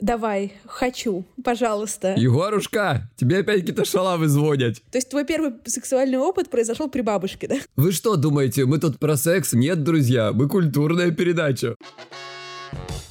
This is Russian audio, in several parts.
Давай, хочу, пожалуйста. Егорушка, тебе опять какие-то шалавы звонят. То есть твой первый сексуальный опыт произошел при бабушке, да? Вы что думаете, мы тут про секс? Нет, друзья, мы культурная передача.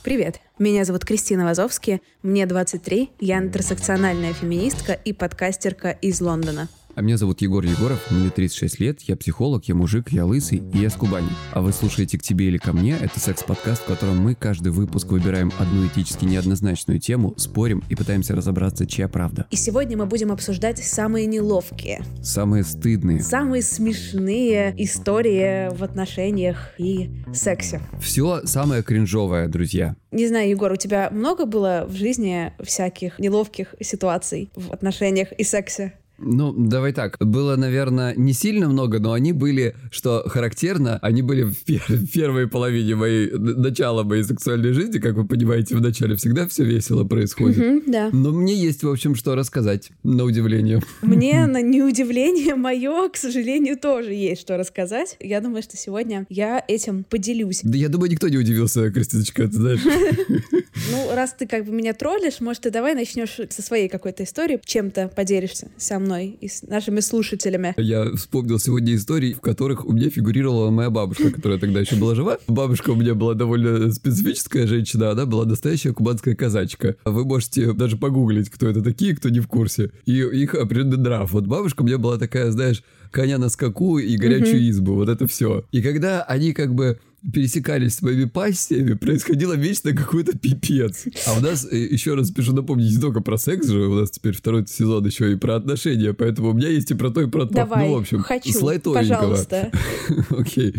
Привет, меня зовут Кристина Вазовски, мне 23, я интерсекциональная феминистка и подкастерка из Лондона. А меня зовут Егор Егоров, мне 36 лет, я психолог, я мужик, я лысый и я с Кубани. А вы слушаете «К тебе или ко мне» — это секс-подкаст, в котором мы каждый выпуск выбираем одну этически неоднозначную тему, спорим и пытаемся разобраться, чья правда. И сегодня мы будем обсуждать самые неловкие, Самые стыдные. самые смешные истории в отношениях и сексе. Все самое кринжовое, друзья. Не знаю, Егор, у тебя много было в жизни всяких неловких ситуаций в отношениях и сексе? Ну, давай так. Было, наверное, не сильно много, но они были, что характерно, они были в, пер- в первой половине моей, начала моей сексуальной жизни. Как вы понимаете, в начале всегда все весело происходит. Мгм, да. Но мне есть, в общем, что рассказать, на удивление. Мне, на неудивление мое, к сожалению, тоже есть что рассказать. Я думаю, что сегодня я этим поделюсь. Да я думаю, никто не удивился, Кристиночка, ты знаешь. Ну, раз ты как бы меня троллишь, может, ты давай начнешь со своей какой-то истории, чем-то поделишься со мной и с нашими слушателями. Я вспомнил сегодня истории, в которых у меня фигурировала моя бабушка, которая тогда еще была жива. Бабушка у меня была довольно специфическая женщина, она была настоящая кубанская казачка. Вы можете даже погуглить, кто это такие, кто не в курсе. И их определенный нрав. Вот бабушка у меня была такая, знаешь, коня на скаку и горячую избу, вот это все. И когда они как бы пересекались с моими пассиями, происходило вечно какой-то пипец. А у нас, э, еще раз спешу напомнить, не только про секс же, у нас теперь второй сезон еще и про отношения, поэтому у меня есть и про то, и про то. Давай, ну, в общем, хочу, пожалуйста. Окей.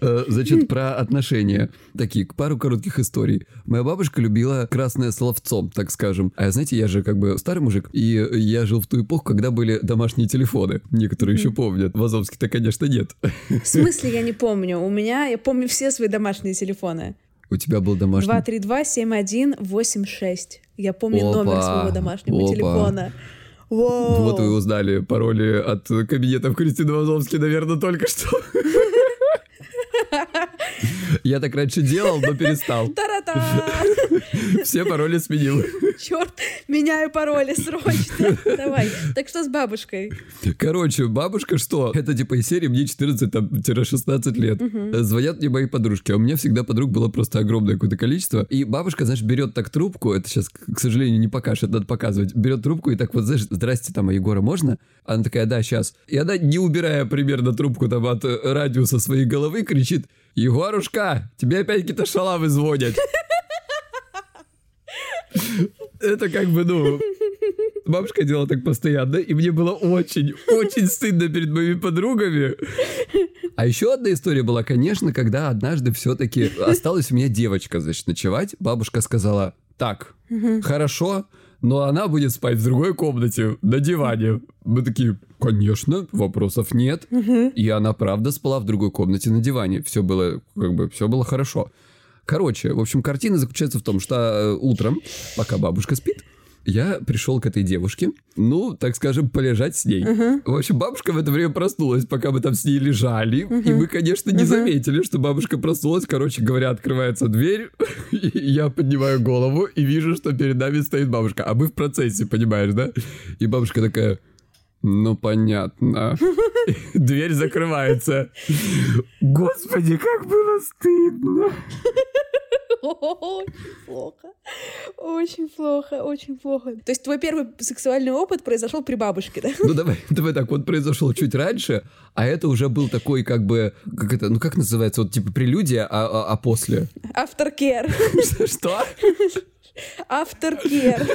Э, Значит, про отношения. Такие, пару коротких историй. Моя бабушка любила красное словцом, так скажем. А знаете, я же как бы старый мужик, и я жил в ту эпоху, когда были домашние телефоны. Некоторые еще помнят. В Азовске-то, конечно, нет. В смысле я не помню? У меня, я помню все свои домашние телефоны. У тебя был домашний... 232-7186. Я помню Опа, номер своего домашнего опа. телефона. Воу. Вот вы узнали пароли от кабинетов Кристины Вазовски, наверное, только что. Я так раньше делал, но перестал. Все пароли сменил. Черт, меняю пароли срочно. Давай. Так что с бабушкой? Короче, бабушка что? Это типа из серии мне 14-16 лет. Звонят мне мои подружки, а у меня всегда подруг было просто огромное какое-то количество. И бабушка, знаешь, берет так трубку, это сейчас, к сожалению, не покажешь, это надо показывать. Берет трубку и так вот, знаешь, здрасте, там, а Егора можно? Она такая, да, сейчас. И она, не убирая примерно трубку там от э, радиуса своей головы, кричит, Егорушка, тебе опять какие-то шалавы звонят. Это как бы, ну, бабушка делала так постоянно, и мне было очень, очень стыдно перед моими подругами. А еще одна история была, конечно, когда однажды все-таки осталась у меня девочка, значит, ночевать. Бабушка сказала, так, хорошо, но она будет спать в другой комнате, на диване. Мы такие, конечно, вопросов нет. И она правда спала в другой комнате на диване. Все было, как бы, все было хорошо. Короче, в общем, картина заключается в том, что э, утром, пока бабушка спит, Я пришел к этой девушке, ну, так скажем, полежать с ней. В общем, бабушка в это время проснулась, пока мы там с ней лежали. И мы, конечно, не заметили, что бабушка проснулась. Короче говоря, открывается дверь, и я поднимаю голову и вижу, что перед нами стоит бабушка. А мы в процессе, понимаешь, да? И бабушка такая... Ну, понятно. Дверь закрывается. Господи, как было стыдно. Очень плохо. Очень плохо, очень плохо. То есть твой первый сексуальный опыт произошел при бабушке, да? Ну давай, давай так, он произошел чуть раньше, а это уже был такой как бы, как это, ну как называется, вот типа прелюдия, а, а, а после? Aftercare. Что? Aftercare.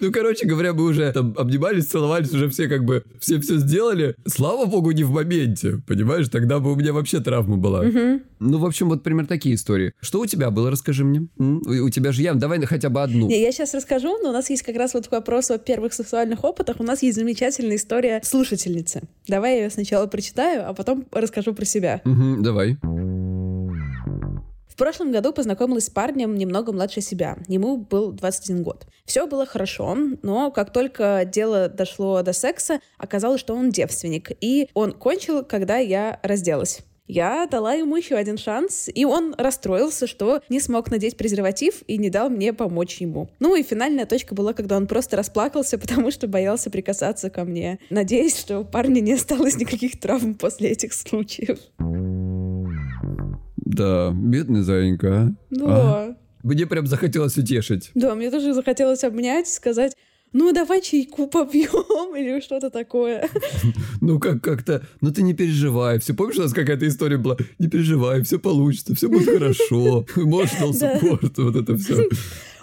Ну, короче говоря, мы уже там обнимались, целовались, уже все как бы, все все сделали. Слава богу, не в моменте, понимаешь? Тогда бы у меня вообще травма была. Ну, в общем, вот примерно такие истории. Что у тебя было, расскажи мне. М? У тебя же я, давай хотя бы одну. Не, я сейчас расскажу, но у нас есть как раз вот вопрос о первых сексуальных опытах. У нас есть замечательная история слушательницы. Давай я ее сначала прочитаю, а потом расскажу про себя. Мгм, давай. В прошлом году познакомилась с парнем немного младше себя. Ему был 21 год. Все было хорошо, но как только дело дошло до секса, оказалось, что он девственник. И он кончил, когда я разделась. Я дала ему еще один шанс, и он расстроился, что не смог надеть презерватив и не дал мне помочь ему. Ну и финальная точка была, когда он просто расплакался, потому что боялся прикасаться ко мне. Надеюсь, что у парня не осталось никаких травм после этих случаев. Да, бедный зайенька, а. Да. А? Мне прям захотелось утешить. Да, мне тоже захотелось обнять и сказать, ну давай чайку попьем или что-то такое. Ну, как как-то, ну ты не переживай. Все, помнишь, у нас какая-то история была? Не переживай, все получится, все будет хорошо. Emotional Да. support, вот это все.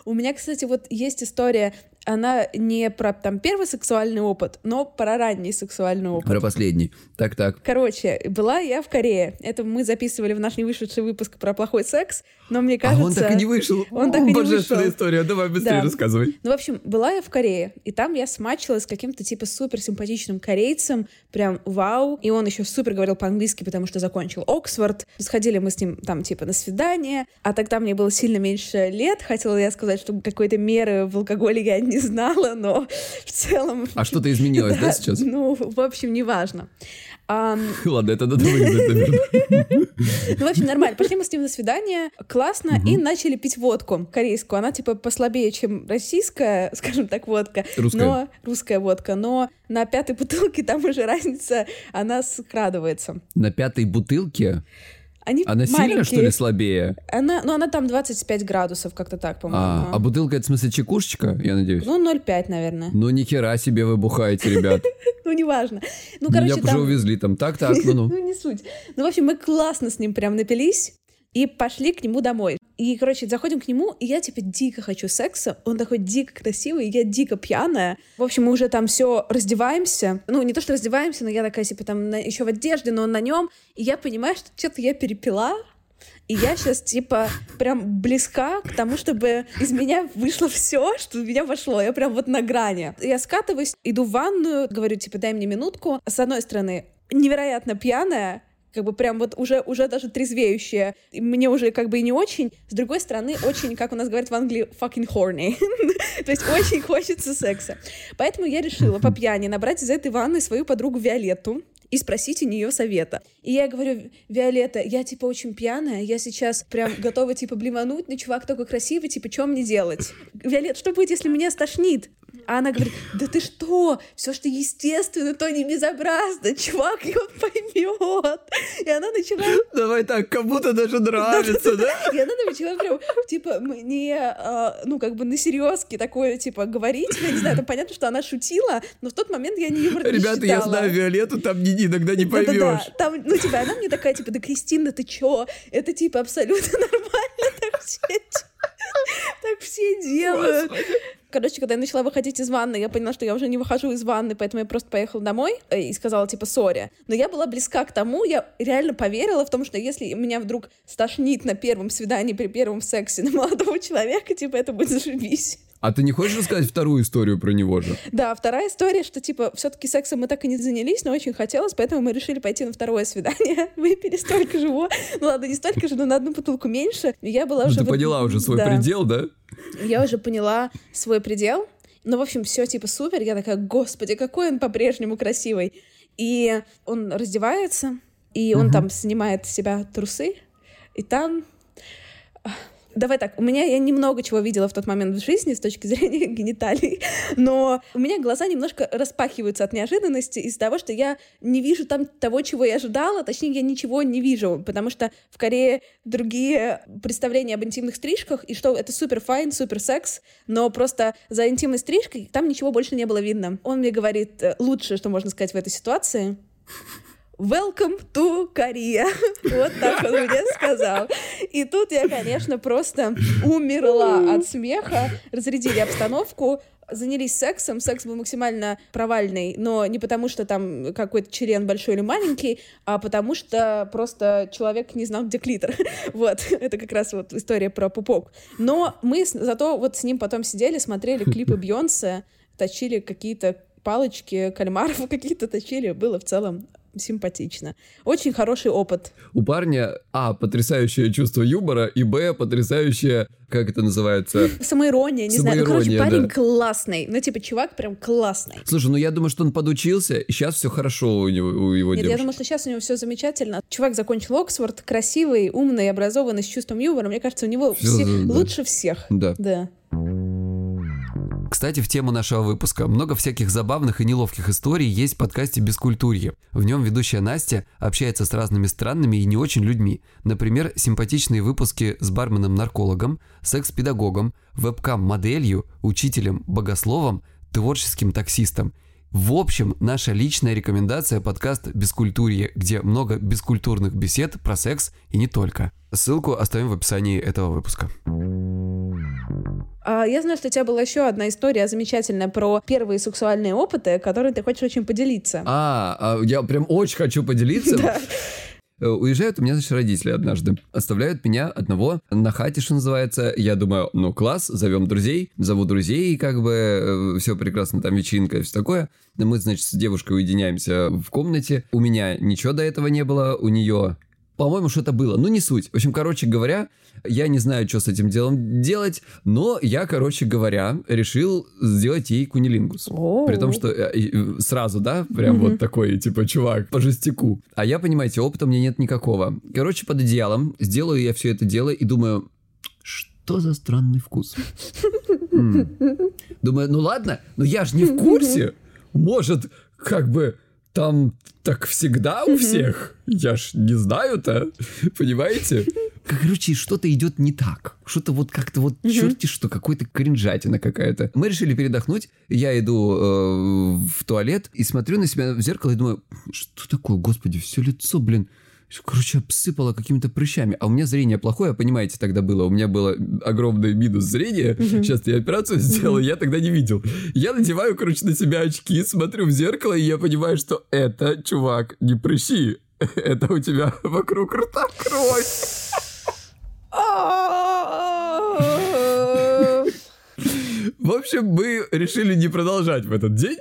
У меня, кстати, вот есть история, она не про там первый сексуальный опыт, но про ранний сексуальный опыт. Про последний. Так-так. Короче, была я в Корее. Это мы записывали в наш не вышедший выпуск про плохой секс, но мне А кажется... он так и не вышел. Он так и не Божественная вышел. история. Давай быстрее Да. рассказывай. Ну, в общем, была я в Корее, и там я смачилась с каким-то типа супер симпатичным корейцем, прям вау. И он еще супер говорил по-английски, потому что закончил Оксфорд. Сходили мы с ним там типа на свидание, а тогда мне было сильно меньше лет. Хотела я сказать, что какой-то меры в алкоголе я не знала, но в целом... А что-то изменилось, да, сейчас? Ну, в общем, неважно. Ладно, это надо вырезать, ну, в общем, нормально. Пошли мы с ним на свидание, классно, и начали пить водку корейскую. Она, типа, послабее, чем российская, скажем так, водка. Русская. Но русская водка. Но на пятой бутылке там уже разница, она скрадывается. На пятой бутылке Они она сильно, маленькие. что ли, слабее? Она, ну, она там 25 градусов, как-то так, по-моему. А, а бутылка, это в смысле чекушечка, я надеюсь? Ну, 0,5, наверное. Ну, ни хера себе вы бухаете, ребят. Ну, неважно. Ну, короче, Меня уже увезли там. Так-так, ну-ну. Ну, не суть. Ну, в общем, мы классно с ним прям напились и пошли к нему домой. И, короче, заходим к нему, и я, типа, дико хочу секса. Он такой дико красивый, и я дико пьяная. В общем, мы уже там все раздеваемся. Ну, не то, что раздеваемся, но я такая, типа, там еще в одежде, но он на нем. И я понимаю, что что-то я перепила. И я сейчас, типа, прям близка к тому, чтобы из меня вышло все, что в меня вошло. Я прям вот на грани. Я скатываюсь, иду в ванную, говорю, типа, дай мне минутку. С одной стороны, невероятно пьяная, как бы прям вот уже, уже даже трезвеющая. И Мне уже как бы и не очень. С другой стороны, очень, как у нас говорят в Англии, fucking horny. То есть очень хочется секса. Поэтому я решила по пьяни набрать из этой ванны свою подругу Виолетту и спросить у нее совета. И я говорю, Виолетта, я типа очень пьяная, я сейчас прям готова типа блевануть, но чувак такой красивый, типа, что мне делать? Виолетта, что будет, если меня стошнит? А она говорит, да ты что, все, что естественно, то не безобразно, чувак, и он поймет. И она начала Давай так, кому-то даже нравится, да? и она начала прям, типа, мне, а, ну, как бы на серьезке такое, типа, говорить. Я не знаю, там понятно, что она шутила, но в тот момент я не юмор Ребята, я знаю Виолетту, там иногда не поймешь. там, ну, типа, она мне такая, типа, да, Кристина, ты чё? Это, типа, абсолютно нормально, так все, так все делают. Короче, когда я начала выходить из ванны, я поняла, что я уже не выхожу из ванны, поэтому я просто поехала домой э, и сказала, типа, сори. Но я была близка к тому, я реально поверила в том, что если меня вдруг стошнит на первом свидании при первом сексе на молодого человека, типа, это будет зашибись. А ты не хочешь рассказать вторую историю про него же? Да, вторая история, что, типа, все-таки сексом мы так и не занялись, но очень хотелось, поэтому мы решили пойти на второе свидание. Выпили столько же, его. ну ладно, не столько же, но на одну бутылку меньше. Я была Ну, уже... ты вот- поняла уже свой да. предел, да? Я уже поняла свой предел. Ну, в общем, все типа супер. Я такая, господи, какой он по-прежнему красивый. И он раздевается, и он там снимает с себя трусы, и там... Давай так, у меня я немного чего видела в тот момент в жизни с точки зрения гениталий, но у меня глаза немножко распахиваются от неожиданности из-за того, что я не вижу там того, чего я ожидала, точнее, я ничего не вижу, потому что в Корее другие представления об интимных стрижках, и что это супер файн, супер секс, но просто за интимной стрижкой там ничего больше не было видно. Он мне говорит э, лучшее, что можно сказать в этой ситуации. Welcome to Korea. Вот так он мне сказал. И тут я, конечно, просто умерла от смеха. Разрядили обстановку, занялись сексом. Секс был максимально провальный, но не потому, что там какой-то член большой или маленький, а потому что просто человек не знал, где клитор. Вот, это как раз вот история про пупок. Но мы зато вот с ним потом сидели, смотрели клипы Бьонсе, точили какие-то палочки, кальмаров какие-то точили. Было в целом симпатично. Очень хороший опыт. У парня, а, потрясающее чувство юмора, и, б, потрясающее, как это называется? Самоирония, не знаю. Ну, короче, Самоирония, парень да. классный. Ну, типа, чувак прям классный. Слушай, ну я думаю, что он подучился, и сейчас все хорошо у, него, у его Нет, я девушки. думаю, что сейчас у него все замечательно. Чувак закончил Оксфорд, красивый, умный, образованный, с чувством юмора. Мне кажется, у него Всё, все да. лучше всех. Да. Да. Кстати, в тему нашего выпуска много всяких забавных и неловких историй есть в подкасте «Бескультурье». В нем ведущая Настя общается с разными странными и не очень людьми. Например, симпатичные выпуски с барменом-наркологом, секс-педагогом, вебкам-моделью, учителем-богословом, творческим таксистом. В общем, наша личная рекомендация подкаст «Бескультурье», где много бескультурных бесед про секс и не только. Ссылку оставим в описании этого выпуска. А, я знаю, что у тебя была еще одна история замечательная про первые сексуальные опыты, которой ты хочешь очень поделиться. А, а, я прям очень хочу поделиться. Э, Уезжают у меня, значит, родители однажды. Оставляют меня одного на хате, что называется. Я думаю, ну класс, зовем друзей. Зову друзей, как бы, все прекрасно, там вечеринка и все такое. Мы, значит, с девушкой уединяемся в комнате. У меня ничего до этого не было, у нее... По-моему, что-то было. Ну, не суть. В общем, короче говоря, я не знаю, что с этим делом делать, но я, короче говоря, решил сделать ей кунилингус. При том, что э, э, сразу, да, прям вот такой, типа, чувак, по жестяку. А я, понимаете, опыта у меня нет никакого. Короче, под одеялом сделаю я все это дело и думаю, что за странный вкус. Думаю, ну ладно, но я же не в курсе. Может, как бы там так всегда у всех. Я ж не знаю-то, понимаете? Короче, что-то идет не так. Что-то вот как-то вот черти что, какой-то кринжатина какая-то. Мы решили передохнуть. Я иду э, в туалет и смотрю на себя в зеркало и думаю, что такое, господи, все лицо, блин, Короче, обсыпало какими-то прыщами. А у меня зрение плохое, понимаете, тогда было. У меня было огромный минус зрения. Сейчас я операцию сделал, я тогда не видел. Я надеваю, короче, на себя очки, смотрю в зеркало, и я понимаю, что это, чувак, не прыщи. Это у тебя вокруг рта кровь. В общем, мы решили не продолжать в этот день.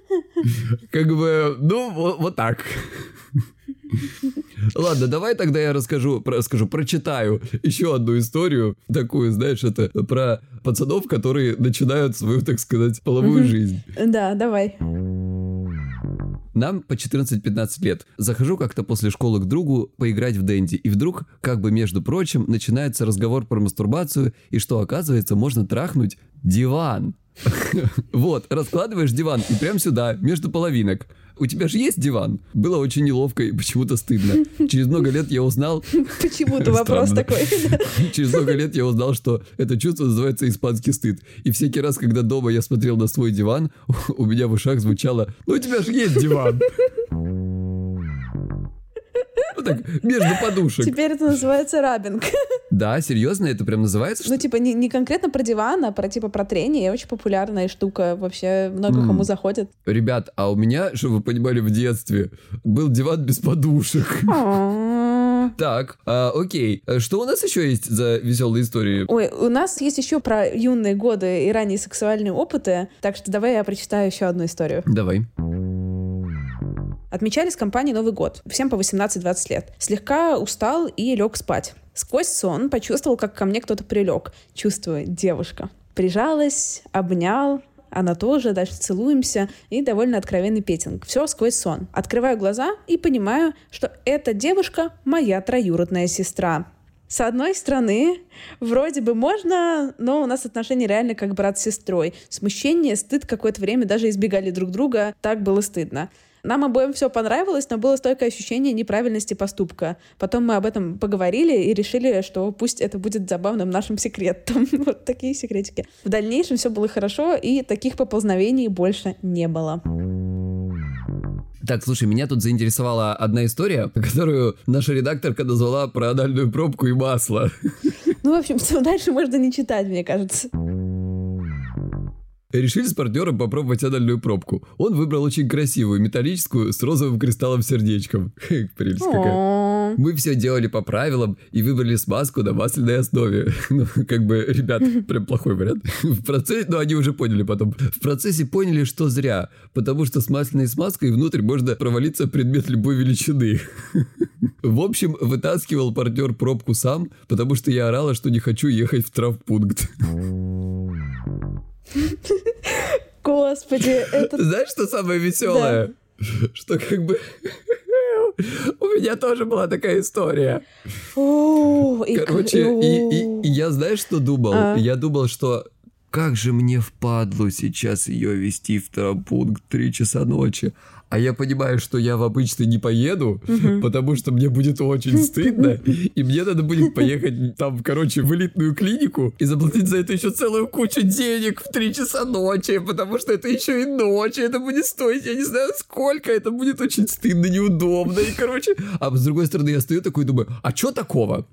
Как бы, ну, вот так. Ладно, давай тогда я расскажу, расскажу, прочитаю еще одну историю, такую, знаешь, это про пацанов, которые начинают свою, так сказать, половую жизнь. Да, давай. Нам по 14-15 лет. Захожу как-то после школы к другу поиграть в Дэнди, и вдруг, как бы между прочим, начинается разговор про мастурбацию, и что оказывается, можно трахнуть диван. Вот, раскладываешь диван и прям сюда, между половинок. У тебя же есть диван? Было очень неловко и почему-то стыдно. Через много лет я узнал, Почему-то вопрос такой. через много лет я узнал, что это чувство называется испанский стыд. И всякий раз, когда дома я смотрел на свой диван, у меня в ушах звучало, ну у тебя же есть диван. Ну так, между подушек. Теперь это называется рабинг. Да, серьезно, это прям называется? Ну, типа, не, не конкретно про диван, а про, типа, про трение. Очень популярная штука. Вообще много М. кому заходит. Ребят, а у меня, чтобы вы понимали, в детстве был диван без подушек. А, Так, а, окей. Что у нас еще есть за веселые истории? Ой, у нас есть еще про юные годы и ранние сексуальные опыты, так что давай я прочитаю еще одну историю. Давай. Отмечали с компанией Новый год. Всем по 18-20 лет. Слегка устал и лег спать. Сквозь сон почувствовал, как ко мне кто-то прилег. Чувствую, девушка. Прижалась, обнял, она тоже, дальше целуемся, и довольно откровенный петинг. Все сквозь сон. Открываю глаза и понимаю, что эта девушка моя троюродная сестра. С одной стороны, вроде бы можно, но у нас отношения реально как брат с сестрой. Смущение, стыд какое-то время даже избегали друг друга, так было стыдно. Нам обоим все понравилось, но было стойкое ощущение неправильности поступка. Потом мы об этом поговорили и решили, что пусть это будет забавным нашим секретом. вот такие секретики. В дальнейшем все было хорошо, и таких поползновений больше не было. Так, слушай, меня тут заинтересовала одна история, которую наша редакторка назвала про анальную пробку и масло. Ну, в общем, дальше можно не читать, мне кажется. Решили с партнером попробовать анальную пробку. Он выбрал очень красивую, металлическую, с розовым кристаллом-сердечком. Прелесть какая. Мы все делали по правилам и выбрали смазку на масляной основе. Ну, как бы, ребят, прям плохой вариант. В процессе, ну, они уже поняли потом. В процессе поняли, что зря, потому что с масляной смазкой внутрь можно провалиться предмет любой величины. В общем, вытаскивал партнер пробку сам, потому что я орала, что не хочу ехать в травпункт. Господи, это... Знаешь, что самое веселое? Да. Что как бы... У меня тоже была такая история. Короче, и, и, и я знаешь, что думал? А? Я думал, что как же мне впадлу сейчас ее вести в травмпункт 3 часа ночи а я понимаю, что я в обычный не поеду, угу. потому что мне будет очень стыдно, и мне надо будет поехать там, короче, в элитную клинику и заплатить за это еще целую кучу денег в 3 часа ночи, потому что это еще и ночи, это будет стоить, я не знаю сколько, это будет очень стыдно, неудобно, и, короче, а с другой стороны я стою такой и думаю, а что такого?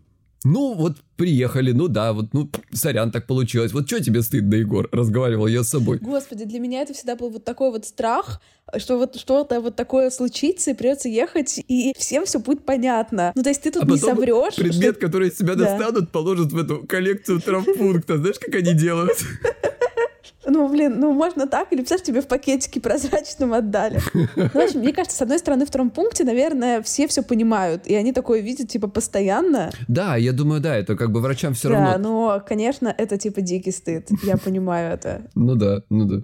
Ну, вот приехали, ну да, вот, ну, сорян, так получилось. Вот что тебе стыдно, Егор? Разговаривал я с собой. Господи, для меня это всегда был вот такой вот страх, что вот что-то вот такое случится, и придется ехать, и всем все будет понятно. Ну, то есть ты тут а не соврешь. Предмет, что... который из тебя да. достанут, положат в эту коллекцию травмпункта. Знаешь, как они делают? Ну, блин, ну можно так, или представь, тебе в пакетике прозрачном отдали. Ну, в общем, мне кажется, с одной стороны, в втором пункте, наверное, все все понимают, и они такое видят, типа, постоянно. Да, я думаю, да, это как бы врачам все равно. Да, но, конечно, это, типа, дикий стыд, я понимаю это. Ну да, ну да.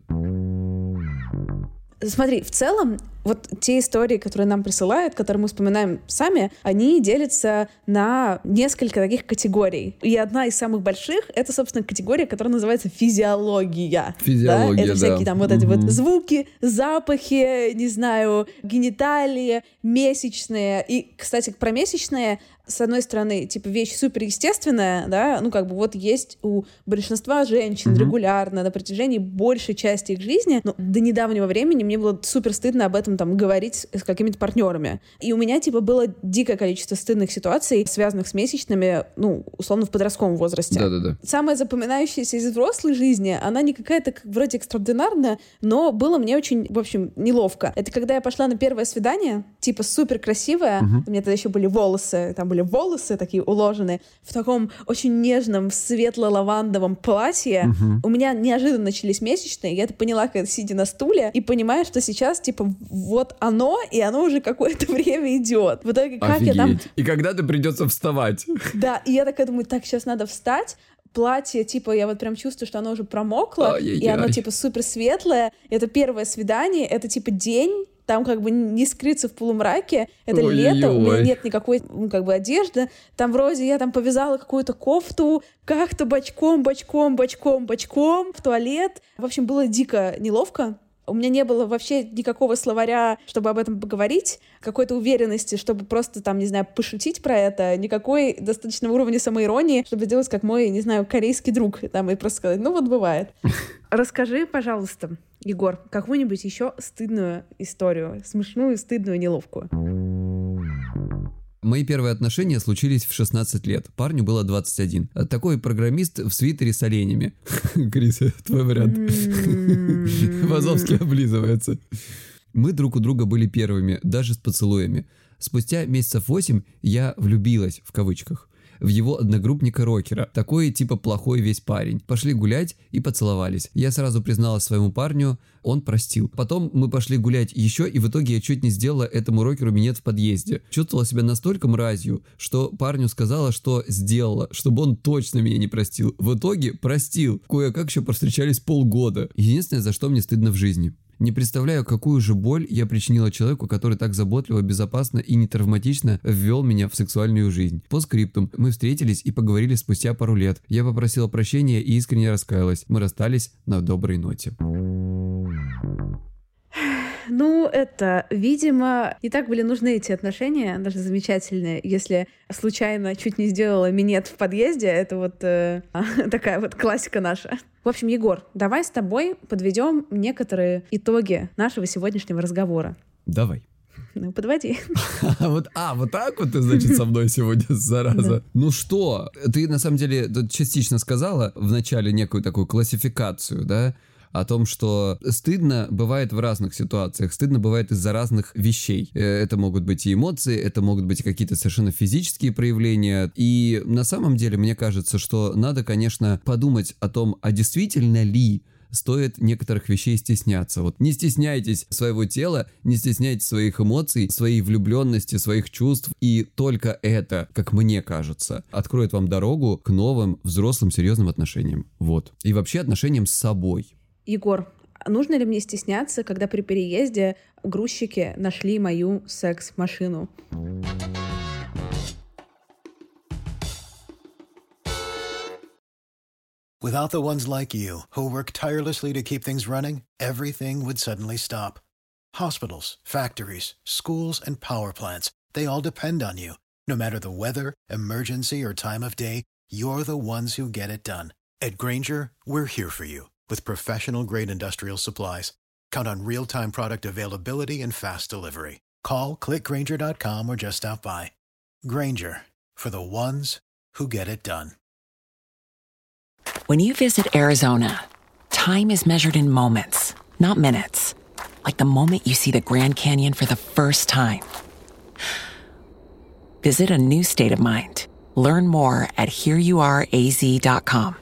Смотри, в целом, вот те истории, которые нам присылают, которые мы вспоминаем сами, они делятся на несколько таких категорий. И одна из самых больших — это, собственно, категория, которая называется физиология. Физиология, да? Это всякие да. там вот эти вот звуки, запахи, не знаю, гениталии, месячные. И, кстати, про месячные с одной стороны, типа, вещь суперестественная, да, ну, как бы вот есть у большинства женщин mm-hmm. регулярно на протяжении большей части их жизни, но до недавнего времени мне было супер стыдно об этом там говорить с какими-то партнерами. И у меня, типа, было дикое количество стыдных ситуаций, связанных с месячными, ну, условно, в подростковом возрасте. Да-да-да. Самая запоминающаяся из взрослой жизни, она не какая-то вроде экстраординарная, но было мне очень, в общем, неловко. Это когда я пошла на первое свидание, типа, супер красивая, mm-hmm. у меня тогда еще были волосы, там были волосы такие уложены в таком очень нежном светло-лавандовом платье. Угу. У меня неожиданно начались месячные, я это поняла, когда сидя на стуле, и понимаю, что сейчас, типа, вот оно, и оно уже какое-то время идет. В итоге, как Офигеть. я там... И когда-то придется вставать. Да, и я такая думаю, так, сейчас надо встать, платье, типа, я вот прям чувствую, что оно уже промокло, Ай-яй-яй. и оно, типа, супер светлое. Это первое свидание, это, типа, день, там как бы не скрыться в полумраке, это Ой-ой-ой. лето, у меня нет никакой ну, как бы одежды, там вроде я там повязала какую-то кофту, как-то бочком, бочком, бочком, бочком в туалет. В общем, было дико неловко, у меня не было вообще никакого словаря, чтобы об этом поговорить, какой-то уверенности, чтобы просто там, не знаю, пошутить про это, никакой достаточного уровня самоиронии, чтобы сделать как мой, не знаю, корейский друг, там, и просто сказать, ну вот бывает. Расскажи, пожалуйста, Егор, какую-нибудь еще стыдную историю, смешную, стыдную, неловкую. Мои первые отношения случились в 16 лет. Парню было 21. Такой программист в свитере с оленями. Крис, твой вариант. Вазовский облизывается. Мы друг у друга были первыми, даже с поцелуями. Спустя месяцев восемь я влюбилась, в кавычках в его одногруппника-рокера. Такой типа плохой весь парень. Пошли гулять и поцеловались. Я сразу призналась своему парню, он простил. Потом мы пошли гулять еще, и в итоге я чуть не сделала этому рокеру минет в подъезде. Чувствовала себя настолько мразью, что парню сказала, что сделала, чтобы он точно меня не простил. В итоге простил. Кое-как еще повстречались полгода. Единственное, за что мне стыдно в жизни. Не представляю, какую же боль я причинила человеку, который так заботливо, безопасно и не травматично ввел меня в сексуальную жизнь. По скриптум мы встретились и поговорили спустя пару лет. Я попросила прощения и искренне раскаялась. Мы расстались на доброй ноте. Ну, это, видимо, не так были нужны эти отношения, даже замечательные, если случайно чуть не сделала минет в подъезде. Это вот э, такая вот классика наша. В общем, Егор, давай с тобой подведем некоторые итоги нашего сегодняшнего разговора. Давай. Ну, подводи. вот, а, вот так вот ты, значит, со мной сегодня, зараза. Ну что, ты на самом деле частично сказала в начале некую такую классификацию, да, о том, что стыдно бывает в разных ситуациях, стыдно бывает из-за разных вещей. Э, это могут быть и эмоции, это могут быть какие-то совершенно физические проявления. И на самом деле мне кажется, что надо, конечно, подумать о том, а действительно ли стоит некоторых вещей стесняться. Вот не стесняйтесь своего тела, не стесняйтесь своих эмоций, своей влюбленности, своих чувств. И только это, как мне кажется, откроет вам дорогу к новым, взрослым, серьезным отношениям. Вот. И вообще отношениям с собой. Егор, нужно ли мне стесняться, когда при переезде грузчики нашли мою секс-машину? Without the ones like you, who work tirelessly to keep things running, everything would suddenly stop. Hospitals, factories, schools, and power plants, they all depend on you. No matter the weather, emergency, or time of day, you're the ones who get it done. At Granger, we're here for you with professional grade industrial supplies. Count on real time product availability and fast delivery. Call clickgranger.com or just stop by. Granger for the ones who get it done. When you visit Arizona, time is measured in moments, not minutes. Like the moment you see the Grand Canyon for the first time. Visit a new state of mind. Learn more at hereyouareaz.com.